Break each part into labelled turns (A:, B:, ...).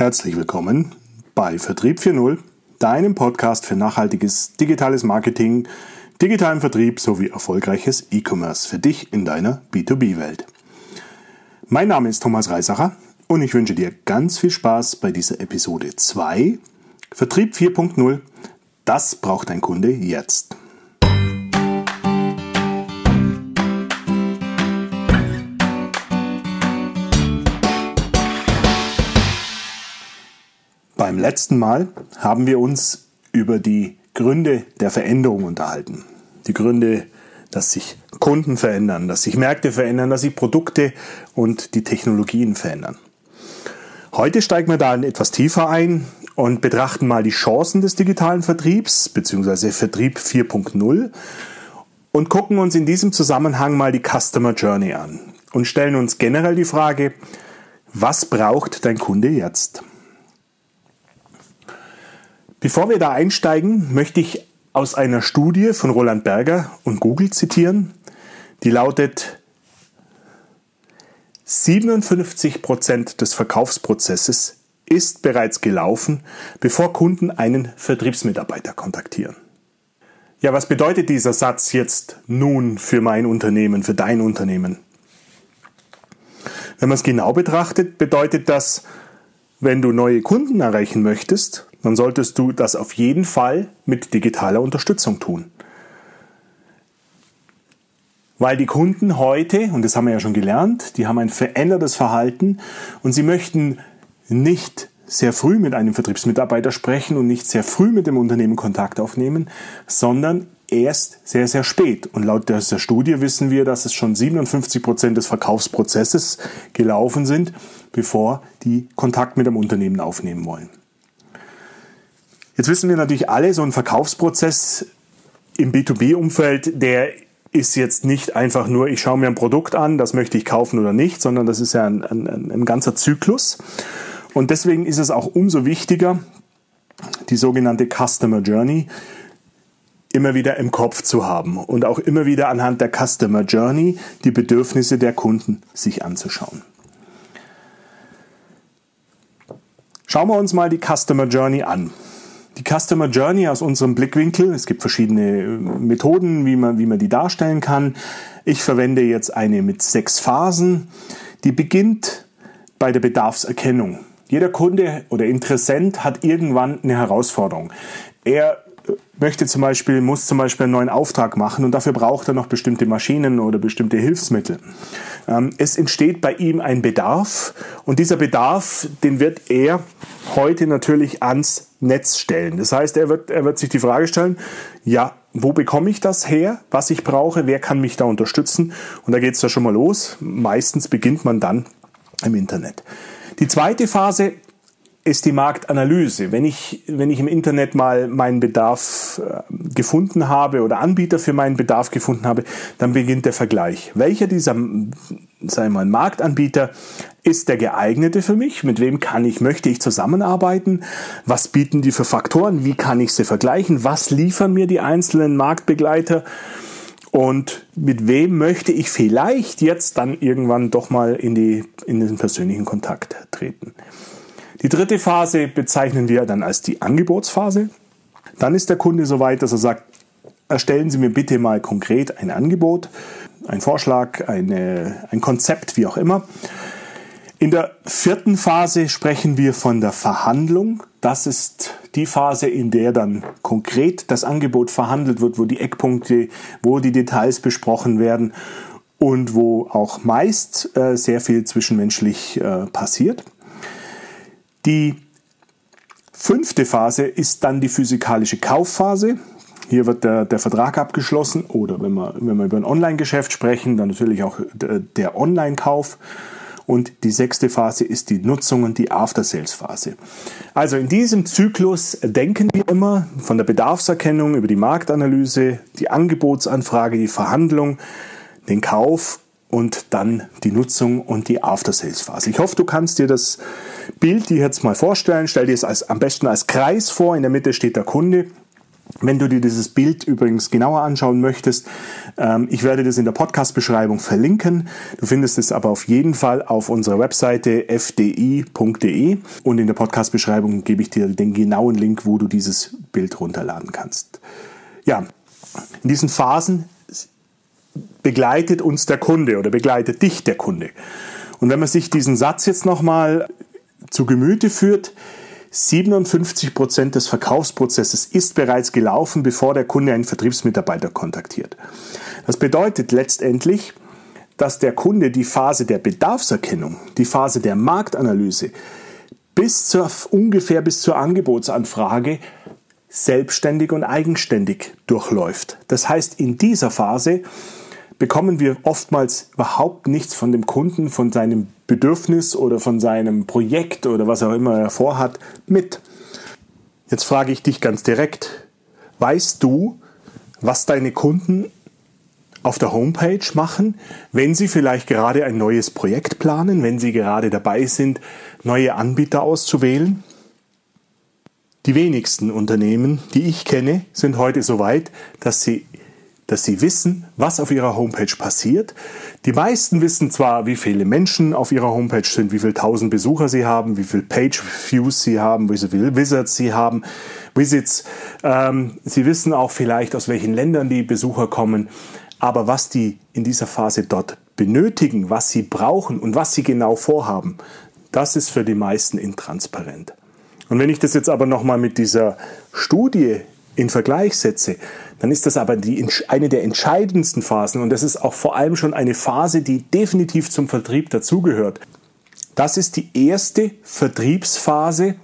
A: Herzlich willkommen bei Vertrieb 4.0, deinem Podcast für nachhaltiges digitales Marketing, digitalen Vertrieb sowie erfolgreiches E-Commerce für dich in deiner B2B-Welt. Mein Name ist Thomas Reisacher und ich wünsche dir ganz viel Spaß bei dieser Episode 2 Vertrieb 4.0. Das braucht dein Kunde jetzt. Letzten Mal haben wir uns über die Gründe der Veränderung unterhalten. Die Gründe, dass sich Kunden verändern, dass sich Märkte verändern, dass sich Produkte und die Technologien verändern. Heute steigen wir da etwas tiefer ein und betrachten mal die Chancen des digitalen Vertriebs bzw. Vertrieb 4.0 und gucken uns in diesem Zusammenhang mal die Customer Journey an und stellen uns generell die Frage, was braucht dein Kunde jetzt? Bevor wir da einsteigen, möchte ich aus einer Studie von Roland Berger und Google zitieren, die lautet, 57 Prozent des Verkaufsprozesses ist bereits gelaufen, bevor Kunden einen Vertriebsmitarbeiter kontaktieren. Ja, was bedeutet dieser Satz jetzt nun für mein Unternehmen, für dein Unternehmen? Wenn man es genau betrachtet, bedeutet das, wenn du neue Kunden erreichen möchtest, dann solltest du das auf jeden Fall mit digitaler Unterstützung tun. Weil die Kunden heute, und das haben wir ja schon gelernt, die haben ein verändertes Verhalten und sie möchten nicht sehr früh mit einem Vertriebsmitarbeiter sprechen und nicht sehr früh mit dem Unternehmen Kontakt aufnehmen, sondern erst sehr, sehr spät. Und laut dieser Studie wissen wir, dass es schon 57 Prozent des Verkaufsprozesses gelaufen sind, bevor die Kontakt mit dem Unternehmen aufnehmen wollen. Jetzt wissen wir natürlich alle, so ein Verkaufsprozess im B2B-Umfeld, der ist jetzt nicht einfach nur, ich schaue mir ein Produkt an, das möchte ich kaufen oder nicht, sondern das ist ja ein, ein, ein ganzer Zyklus. Und deswegen ist es auch umso wichtiger, die sogenannte Customer Journey immer wieder im Kopf zu haben und auch immer wieder anhand der Customer Journey die Bedürfnisse der Kunden sich anzuschauen. Schauen wir uns mal die Customer Journey an die Customer Journey aus unserem Blickwinkel. Es gibt verschiedene äh, Methoden, wie man, wie man die darstellen kann. Ich verwende jetzt eine mit sechs Phasen. Die beginnt bei der Bedarfserkennung. Jeder Kunde oder Interessent hat irgendwann eine Herausforderung. Er möchte zum Beispiel, muss zum Beispiel einen neuen Auftrag machen und dafür braucht er noch bestimmte Maschinen oder bestimmte Hilfsmittel. Ähm, es entsteht bei ihm ein Bedarf und dieser Bedarf, den wird er heute natürlich ans Netz stellen. Das heißt, er wird, er wird sich die Frage stellen, ja, wo bekomme ich das her, was ich brauche, wer kann mich da unterstützen? Und da geht es ja schon mal los. Meistens beginnt man dann im Internet. Die zweite Phase ist die Marktanalyse. Wenn ich, wenn ich im Internet mal meinen Bedarf äh, gefunden habe oder Anbieter für meinen Bedarf gefunden habe, dann beginnt der Vergleich. Welcher dieser, wir mal, Marktanbieter ist der geeignete für mich? Mit wem kann ich, möchte ich zusammenarbeiten? Was bieten die für Faktoren? Wie kann ich sie vergleichen? Was liefern mir die einzelnen Marktbegleiter? Und mit wem möchte ich vielleicht jetzt dann irgendwann doch mal in, die, in den persönlichen Kontakt treten? Die dritte Phase bezeichnen wir dann als die Angebotsphase. Dann ist der Kunde so weit, dass er sagt, erstellen Sie mir bitte mal konkret ein Angebot, ein Vorschlag, eine, ein Konzept, wie auch immer. In der vierten Phase sprechen wir von der Verhandlung. Das ist die Phase, in der dann konkret das Angebot verhandelt wird, wo die Eckpunkte, wo die Details besprochen werden und wo auch meist äh, sehr viel zwischenmenschlich äh, passiert. Die fünfte Phase ist dann die physikalische Kaufphase. Hier wird der, der Vertrag abgeschlossen oder wenn wir, wenn wir über ein Online-Geschäft sprechen, dann natürlich auch der, der Online-Kauf. Und die sechste Phase ist die Nutzung und die After-Sales-Phase. Also in diesem Zyklus denken wir immer von der Bedarfserkennung über die Marktanalyse, die Angebotsanfrage, die Verhandlung, den Kauf und dann die Nutzung und die After-Sales-Phase. Ich hoffe, du kannst dir das Bild dir jetzt mal vorstellen. Stell dir es als, am besten als Kreis vor. In der Mitte steht der Kunde Wenn du dir dieses Bild übrigens genauer anschauen möchtest, ähm, ich werde das in der Podcast-Beschreibung verlinken. Du findest es aber auf jeden Fall auf unserer Webseite fdi.de und in der Podcast-Beschreibung gebe ich dir den genauen Link, wo du dieses Bild runterladen kannst. Ja, in diesen Phasen begleitet uns der Kunde oder begleitet dich der Kunde. Und wenn man sich diesen Satz jetzt nochmal zu Gemüte führt, 57 Prozent des Verkaufsprozesses ist bereits gelaufen, bevor der Kunde einen Vertriebsmitarbeiter kontaktiert. Das bedeutet letztendlich, dass der Kunde die Phase der Bedarfserkennung, die Phase der Marktanalyse bis zur, ungefähr bis zur Angebotsanfrage selbstständig und eigenständig durchläuft. Das heißt, in dieser Phase bekommen wir oftmals überhaupt nichts von dem Kunden, von seinem Bedürfnis oder von seinem Projekt oder was auch immer er vorhat mit. Jetzt frage ich dich ganz direkt, weißt du, was deine Kunden auf der Homepage machen, wenn sie vielleicht gerade ein neues Projekt planen, wenn sie gerade dabei sind, neue Anbieter auszuwählen? Die wenigsten Unternehmen, die ich kenne, sind heute so weit, dass sie dass sie wissen, was auf ihrer Homepage passiert. Die meisten wissen zwar, wie viele Menschen auf ihrer Homepage sind, wie viele tausend Besucher sie haben, wie viele Page Views sie haben, wie viele Visits sie haben, Visits. Ähm, sie wissen auch vielleicht, aus welchen Ländern die Besucher kommen. Aber was die in dieser Phase dort benötigen, was sie brauchen und was sie genau vorhaben, das ist für die meisten intransparent. Und wenn ich das jetzt aber nochmal mit dieser Studie in Vergleich setze, dann ist das aber die, eine der entscheidendsten Phasen und das ist auch vor allem schon eine Phase, die definitiv zum Vertrieb dazugehört. Das ist die erste Vertriebsphase.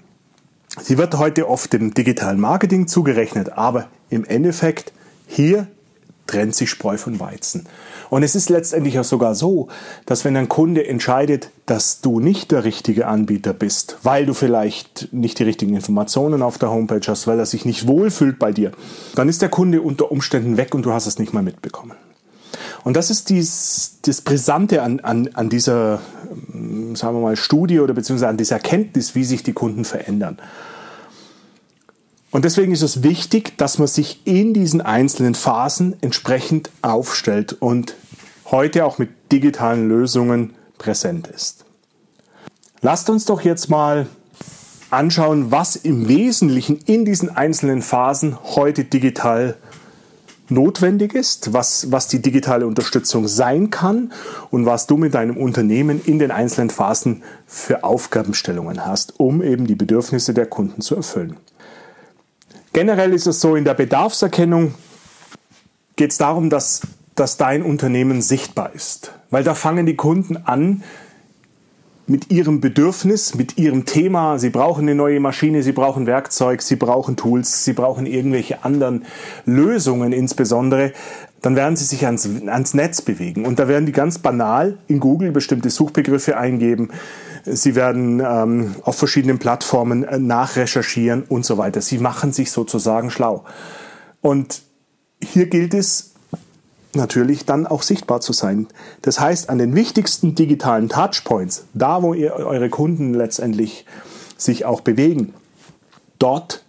A: Sie wird heute oft dem digitalen Marketing zugerechnet, aber im Endeffekt hier trennt sich Spreu von Weizen. Und es ist letztendlich auch sogar so, dass wenn ein Kunde entscheidet, dass du nicht der richtige Anbieter bist, weil du vielleicht nicht die richtigen Informationen auf der Homepage hast, weil er sich nicht wohlfühlt bei dir, dann ist der Kunde unter Umständen weg und du hast es nicht mal mitbekommen. Und das ist dies, das Brisante an, an, an dieser, sagen wir mal, Studie oder beziehungsweise an dieser Erkenntnis, wie sich die Kunden verändern. Und deswegen ist es wichtig, dass man sich in diesen einzelnen Phasen entsprechend aufstellt und heute auch mit digitalen Lösungen präsent ist. Lasst uns doch jetzt mal anschauen, was im Wesentlichen in diesen einzelnen Phasen heute digital notwendig ist, was, was die digitale Unterstützung sein kann und was du mit deinem Unternehmen in den einzelnen Phasen für Aufgabenstellungen hast, um eben die Bedürfnisse der Kunden zu erfüllen. Generell ist es so, in der Bedarfserkennung geht es darum, dass, dass dein Unternehmen sichtbar ist. Weil da fangen die Kunden an, mit ihrem Bedürfnis, mit ihrem Thema. Sie brauchen eine neue Maschine, sie brauchen Werkzeug, sie brauchen Tools, sie brauchen irgendwelche anderen Lösungen insbesondere. Dann werden sie sich ans, ans Netz bewegen. Und da werden die ganz banal in Google bestimmte Suchbegriffe eingeben. Sie werden ähm, auf verschiedenen Plattformen äh, nachrecherchieren und so weiter. Sie machen sich sozusagen schlau. Und hier gilt es natürlich dann auch sichtbar zu sein. Das heißt, an den wichtigsten digitalen Touchpoints, da wo ihr eure Kunden letztendlich sich auch bewegen, dort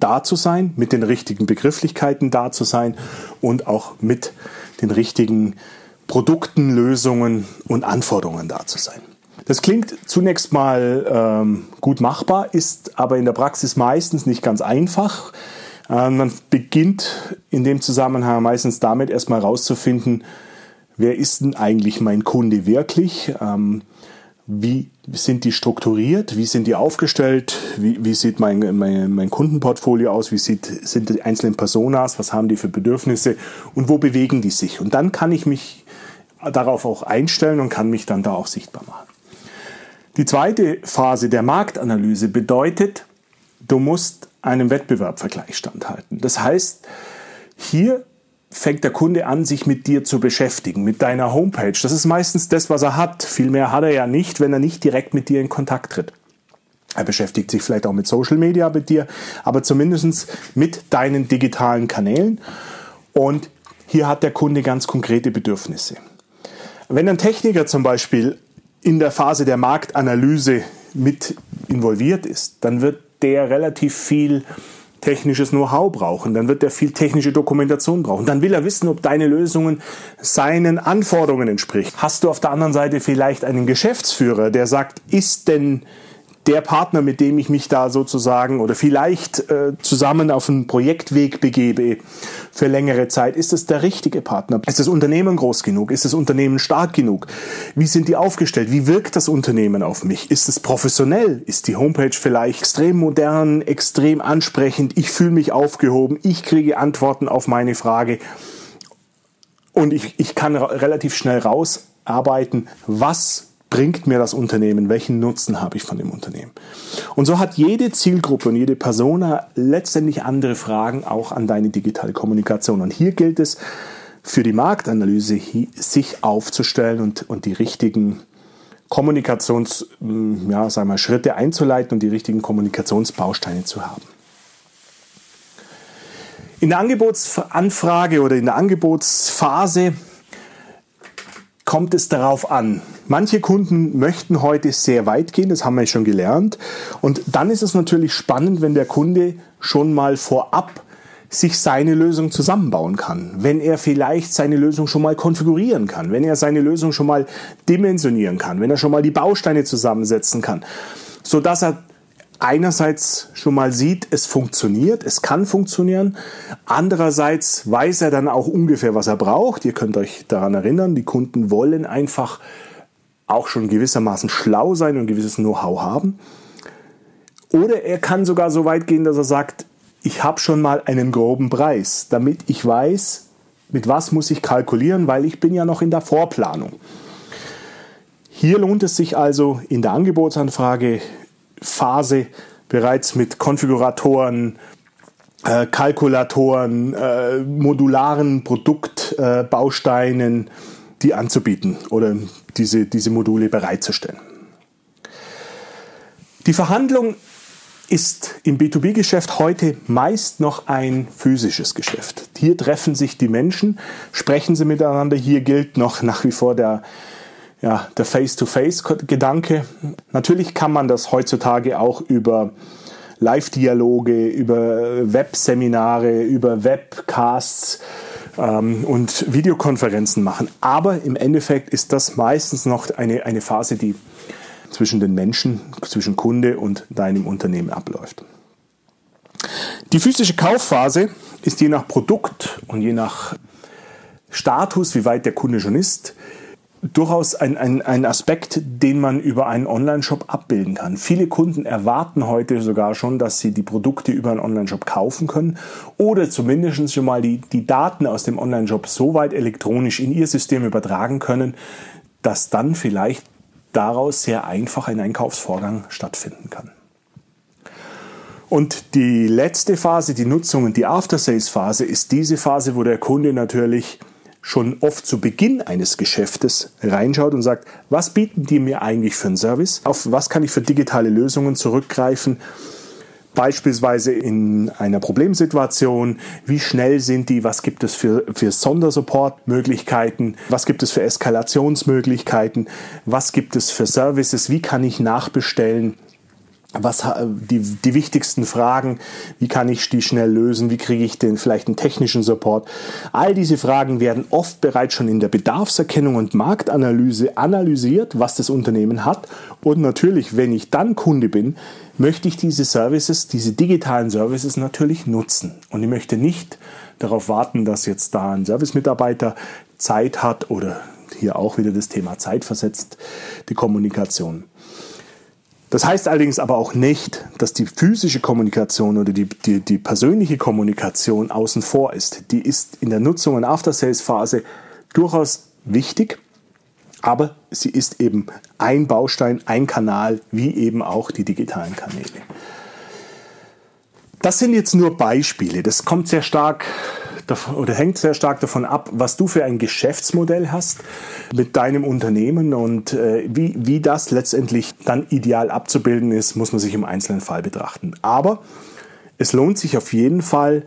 A: da zu sein, mit den richtigen Begrifflichkeiten da zu sein und auch mit den richtigen Produkten, Lösungen und Anforderungen da zu sein. Das klingt zunächst mal ähm, gut machbar, ist aber in der Praxis meistens nicht ganz einfach. Ähm, man beginnt in dem Zusammenhang meistens damit erstmal herauszufinden, wer ist denn eigentlich mein Kunde wirklich? Ähm, wie sind die strukturiert? Wie sind die aufgestellt? Wie, wie sieht mein, mein, mein, Kundenportfolio aus? Wie sieht, sind die einzelnen Personas? Was haben die für Bedürfnisse? Und wo bewegen die sich? Und dann kann ich mich darauf auch einstellen und kann mich dann da auch sichtbar machen. Die zweite Phase der Marktanalyse bedeutet, du musst einem Wettbewerbvergleich standhalten. Das heißt, hier fängt der Kunde an, sich mit dir zu beschäftigen, mit deiner Homepage. Das ist meistens das, was er hat. Viel mehr hat er ja nicht, wenn er nicht direkt mit dir in Kontakt tritt. Er beschäftigt sich vielleicht auch mit Social Media mit dir, aber zumindest mit deinen digitalen Kanälen. Und hier hat der Kunde ganz konkrete Bedürfnisse. Wenn ein Techniker zum Beispiel in der Phase der Marktanalyse mit involviert ist, dann wird der relativ viel technisches Know-how brauchen, dann wird er viel technische Dokumentation brauchen. Dann will er wissen, ob deine Lösungen seinen Anforderungen entspricht. Hast du auf der anderen Seite vielleicht einen Geschäftsführer, der sagt, ist denn der Partner, mit dem ich mich da sozusagen oder vielleicht äh, zusammen auf einen Projektweg begebe für längere Zeit, ist es der richtige Partner? Ist das Unternehmen groß genug? Ist das Unternehmen stark genug? Wie sind die aufgestellt? Wie wirkt das Unternehmen auf mich? Ist es professionell? Ist die Homepage vielleicht extrem modern, extrem ansprechend? Ich fühle mich aufgehoben. Ich kriege Antworten auf meine Frage. Und ich, ich kann relativ schnell rausarbeiten, was bringt mir das Unternehmen? Welchen Nutzen habe ich von dem Unternehmen? Und so hat jede Zielgruppe und jede Persona letztendlich andere Fragen auch an deine digitale Kommunikation. Und hier gilt es für die Marktanalyse, sich aufzustellen und, und die richtigen Kommunikations, hm, ja, sagen wir, Schritte einzuleiten und die richtigen Kommunikationsbausteine zu haben. In der Angebotsanfrage oder in der Angebotsphase kommt es darauf an. Manche Kunden möchten heute sehr weit gehen, das haben wir schon gelernt. Und dann ist es natürlich spannend, wenn der Kunde schon mal vorab sich seine Lösung zusammenbauen kann, wenn er vielleicht seine Lösung schon mal konfigurieren kann, wenn er seine Lösung schon mal dimensionieren kann, wenn er schon mal die Bausteine zusammensetzen kann, so dass er einerseits schon mal sieht, es funktioniert, es kann funktionieren. Andererseits weiß er dann auch ungefähr, was er braucht. Ihr könnt euch daran erinnern, die Kunden wollen einfach auch schon gewissermaßen schlau sein und gewisses Know-how haben. Oder er kann sogar so weit gehen, dass er sagt, ich habe schon mal einen groben Preis, damit ich weiß, mit was muss ich kalkulieren, weil ich bin ja noch in der Vorplanung. Hier lohnt es sich also in der Angebotsanfrage Phase bereits mit Konfiguratoren, äh, Kalkulatoren, äh, modularen Produktbausteinen, äh, die anzubieten oder diese, diese Module bereitzustellen. Die Verhandlung ist im B2B-Geschäft heute meist noch ein physisches Geschäft. Hier treffen sich die Menschen, sprechen sie miteinander. Hier gilt noch nach wie vor der ja, der Face-to-Face-Gedanke. Natürlich kann man das heutzutage auch über Live-Dialoge, über Webseminare, über Webcasts ähm, und Videokonferenzen machen. Aber im Endeffekt ist das meistens noch eine, eine Phase, die zwischen den Menschen, zwischen Kunde und deinem Unternehmen abläuft. Die physische Kaufphase ist je nach Produkt und je nach Status, wie weit der Kunde schon ist, durchaus ein, ein, ein Aspekt, den man über einen Online-Shop abbilden kann. Viele Kunden erwarten heute sogar schon, dass sie die Produkte über einen Online-Shop kaufen können oder zumindest schon mal die, die Daten aus dem Online-Shop so weit elektronisch in ihr System übertragen können, dass dann vielleicht daraus sehr einfach ein Einkaufsvorgang stattfinden kann. Und die letzte Phase, die Nutzung und die After-Sales-Phase, ist diese Phase, wo der Kunde natürlich schon oft zu Beginn eines Geschäftes reinschaut und sagt, was bieten die mir eigentlich für einen Service? Auf was kann ich für digitale Lösungen zurückgreifen? Beispielsweise in einer Problemsituation, wie schnell sind die, was gibt es für, für Sondersupportmöglichkeiten, was gibt es für Eskalationsmöglichkeiten, was gibt es für Services, wie kann ich nachbestellen, was die, die wichtigsten Fragen, wie kann ich die schnell lösen, wie kriege ich den vielleicht einen technischen Support. All diese Fragen werden oft bereits schon in der Bedarfserkennung und Marktanalyse analysiert, was das Unternehmen hat. Und natürlich, wenn ich dann Kunde bin, möchte ich diese Services, diese digitalen Services natürlich nutzen. Und ich möchte nicht darauf warten, dass jetzt da ein Servicemitarbeiter Zeit hat oder hier auch wieder das Thema Zeit versetzt, die Kommunikation. Das heißt allerdings aber auch nicht, dass die physische Kommunikation oder die, die, die persönliche Kommunikation außen vor ist. Die ist in der Nutzung und After-Sales-Phase durchaus wichtig, aber sie ist eben ein Baustein, ein Kanal, wie eben auch die digitalen Kanäle. Das sind jetzt nur Beispiele. Das kommt sehr stark oder hängt sehr stark davon ab, was du für ein Geschäftsmodell hast mit deinem Unternehmen und äh, wie, wie das letztendlich dann ideal abzubilden ist, muss man sich im einzelnen Fall betrachten. Aber es lohnt sich auf jeden Fall,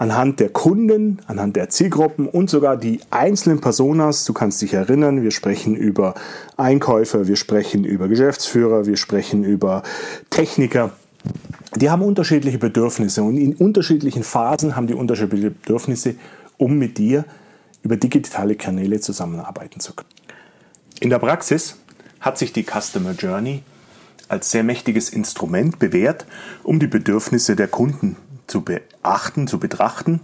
A: anhand der Kunden, anhand der Zielgruppen und sogar die einzelnen Personas. Du kannst dich erinnern, wir sprechen über Einkäufer, wir sprechen über Geschäftsführer, wir sprechen über Techniker Die haben unterschiedliche Bedürfnisse und in unterschiedlichen Phasen haben die unterschiedliche Bedürfnisse, um mit dir über digitale Kanäle zusammenarbeiten zu können. In der Praxis hat sich die Customer Journey als sehr mächtiges Instrument bewährt, um die Bedürfnisse der Kunden zu beachten, zu betrachten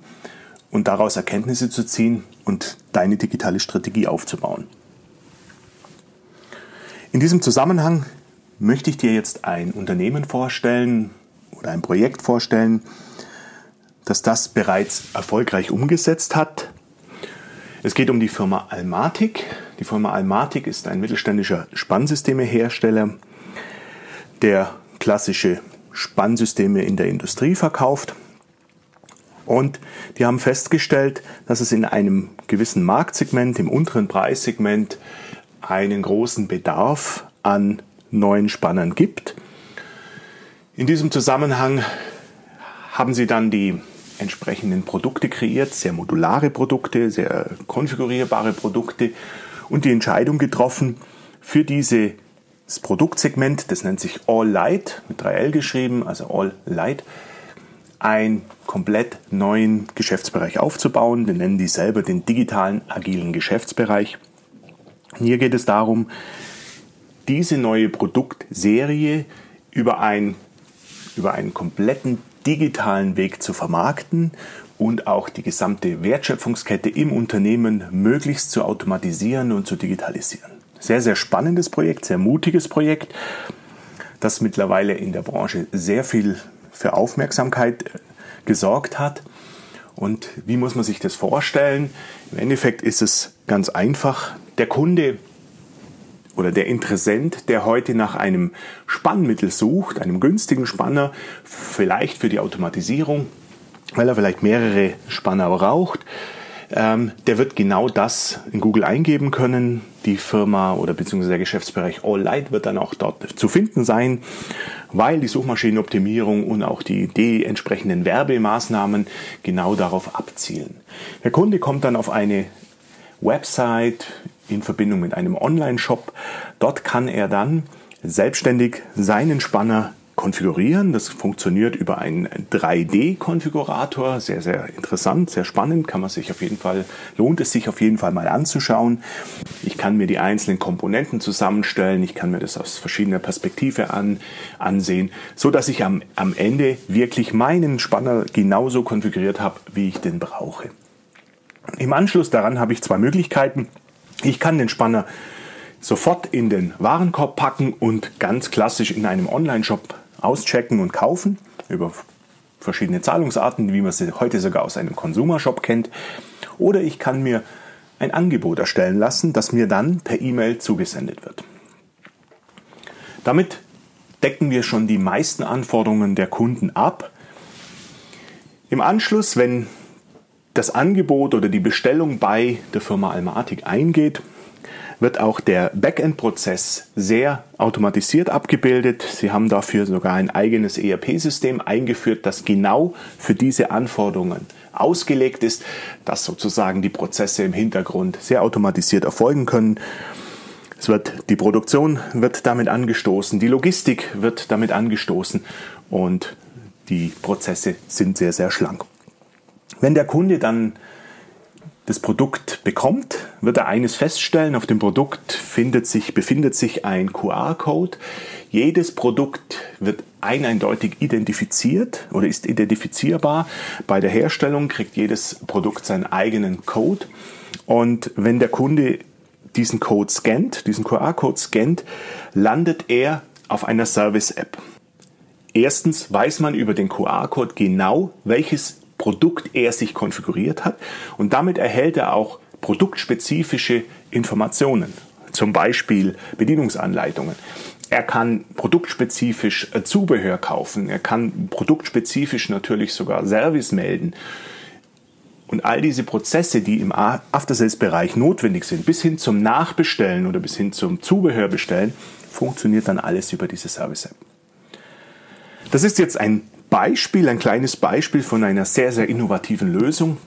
A: und daraus Erkenntnisse zu ziehen und deine digitale Strategie aufzubauen. In diesem Zusammenhang möchte ich dir jetzt ein Unternehmen vorstellen oder ein Projekt vorstellen, das das bereits erfolgreich umgesetzt hat. Es geht um die Firma Almatic. Die Firma Almatic ist ein mittelständischer Spannsystemehersteller, der klassische Spannsysteme in der Industrie verkauft. Und die haben festgestellt, dass es in einem gewissen Marktsegment, im unteren Preissegment, einen großen Bedarf an neuen Spannern gibt. In diesem Zusammenhang haben sie dann die entsprechenden Produkte kreiert, sehr modulare Produkte, sehr konfigurierbare Produkte und die Entscheidung getroffen, für dieses Produktsegment, das nennt sich All Light, mit 3L geschrieben, also All Light, einen komplett neuen Geschäftsbereich aufzubauen. Wir nennen die selber den digitalen agilen Geschäftsbereich. Hier geht es darum, diese neue Produktserie über, ein, über einen kompletten digitalen Weg zu vermarkten und auch die gesamte Wertschöpfungskette im Unternehmen möglichst zu automatisieren und zu digitalisieren. Sehr, sehr spannendes Projekt, sehr mutiges Projekt, das mittlerweile in der Branche sehr viel für Aufmerksamkeit äh, gesorgt hat. Und wie muss man sich das vorstellen? Im Endeffekt ist es ganz einfach. Der Kunde oder der Interessent, der heute nach einem Spannmittel sucht, einem günstigen Spanner, vielleicht für die Automatisierung, weil er vielleicht mehrere Spanner braucht, ähm, der wird genau das in Google eingeben können. Die Firma oder beziehungsweise der Geschäftsbereich All Light wird dann auch dort zu finden sein, weil die Suchmaschinenoptimierung und auch die, die entsprechenden Werbemaßnahmen genau darauf abzielen. Der Kunde kommt dann auf eine Website in Verbindung mit einem Online-Shop. Dort kann er dann selbstständig seinen Spanner konfigurieren. Das funktioniert über einen 3D-Konfigurator. Sehr, sehr interessant, sehr spannend. Kann man sich auf jeden Fall, lohnt es sich auf jeden Fall mal anzuschauen. Ich kann mir die einzelnen Komponenten zusammenstellen. Ich kann mir das aus verschiedener Perspektive an, ansehen, so dass ich am, am Ende wirklich meinen Spanner genauso konfiguriert habe, wie ich den brauche. Im Anschluss daran habe ich zwei Möglichkeiten. Ich kann den Spanner sofort in den Warenkorb packen und ganz klassisch in einem Online-Shop auschecken und kaufen über verschiedene Zahlungsarten, wie man sie heute sogar aus einem Konsumershop kennt. Oder ich kann mir ein Angebot erstellen lassen, das mir dann per E-Mail zugesendet wird. Damit decken wir schon die meisten Anforderungen der Kunden ab. Im Anschluss, wenn das Angebot oder die Bestellung bei der Firma Almatic eingeht, wird auch der Backend-Prozess sehr automatisiert abgebildet. Sie haben dafür sogar ein eigenes ERP-System eingeführt, das genau für diese Anforderungen ausgelegt ist, dass sozusagen die Prozesse im Hintergrund sehr automatisiert erfolgen können. Es wird, die Produktion wird damit angestoßen, die Logistik wird damit angestoßen und die Prozesse sind sehr, sehr schlank. Wenn der Kunde dann das Produkt bekommt, wird er eines feststellen. Auf dem Produkt findet sich, befindet sich ein QR-Code. Jedes Produkt wird eindeutig identifiziert oder ist identifizierbar. Bei der Herstellung kriegt jedes Produkt seinen eigenen Code. Und wenn der Kunde diesen Code scannt, diesen QR-Code scannt, landet er auf einer Service-App. Erstens weiß man über den QR-Code genau, welches Produkt er sich konfiguriert hat und damit erhält er auch produktspezifische Informationen, zum Beispiel Bedienungsanleitungen. Er kann produktspezifisch äh, Zubehör kaufen, er kann produktspezifisch natürlich sogar Service melden. Und all diese Prozesse, die im After-Sales-Bereich notwendig sind, bis hin zum Nachbestellen oder bis hin zum Zubehörbestellen, funktioniert dann alles über diese Service-App. Das ist jetzt ein Beispiel, ein kleines Beispiel von einer sehr, sehr innovativen Lösung.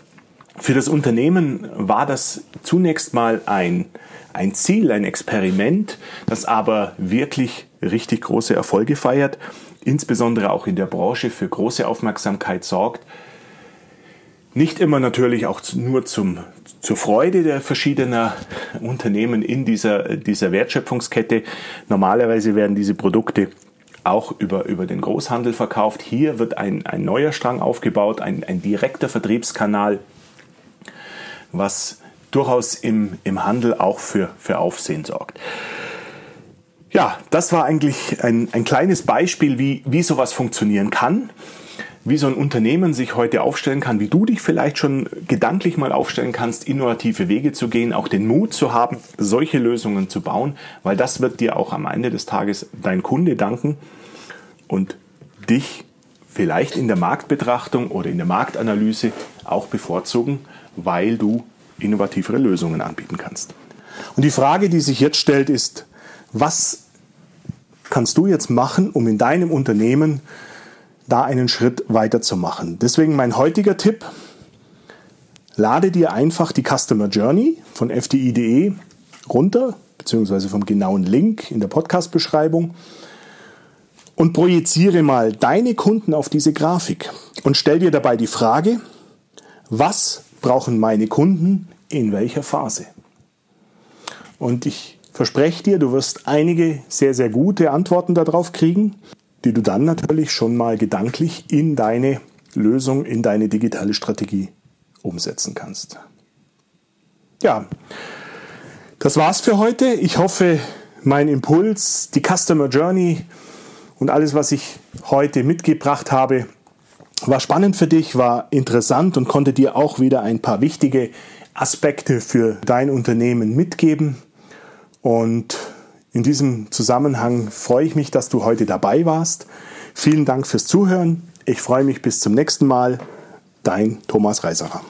A: Für das Unternehmen war das zunächst mal ein, ein Ziel, ein Experiment, das aber wirklich richtig große Erfolge feiert, insbesondere auch in der Branche für große Aufmerksamkeit sorgt. Nicht immer natürlich auch nur zum, zur Freude der verschiedener Unternehmen in dieser, dieser Wertschöpfungskette. Normalerweise werden diese Produkte auch über, über den Großhandel verkauft. Hier wird ein, ein neuer Strang aufgebaut, ein, ein direkter Vertriebskanal, was durchaus im, im Handel auch für, für Aufsehen sorgt. Ja, das war eigentlich ein, ein kleines Beispiel, wie, wie sowas funktionieren kann, wie so ein Unternehmen sich heute aufstellen kann, wie du dich vielleicht schon gedanklich mal aufstellen kannst, innovative Wege zu gehen, auch den Mut zu haben, solche Lösungen zu bauen, weil das wird dir auch am Ende des Tages dein Kunde danken und dich vielleicht in der Marktbetrachtung oder in der Marktanalyse auch bevorzugen, weil du innovativere Lösungen anbieten kannst. Und die Frage, die sich jetzt stellt, ist, was kannst du jetzt machen, um in deinem Unternehmen da einen Schritt weiterzumachen? Deswegen mein heutiger Tipp, lade dir einfach die Customer Journey von fdi.de runter, beziehungsweise vom genauen Link in der Podcast-Beschreibung und projiziere mal deine Kunden auf diese Grafik und stell dir dabei die Frage, was brauchen meine Kunden in welcher Phase? Und ich verspreche dir, du wirst einige sehr, sehr gute Antworten darauf kriegen, die du dann natürlich schon mal gedanklich in deine Lösung, in deine digitale Strategie umsetzen kannst. Ja, das war's für heute. Ich hoffe, mein Impuls, die Customer Journey und alles, was ich heute mitgebracht habe, war spannend für dich, war interessant und konnte dir auch wieder ein paar wichtige Aspekte für dein Unternehmen mitgeben. Und in diesem Zusammenhang freue ich mich, dass du heute dabei warst. Vielen Dank fürs Zuhören. Ich freue mich bis zum nächsten Mal. Dein Thomas Reiserer.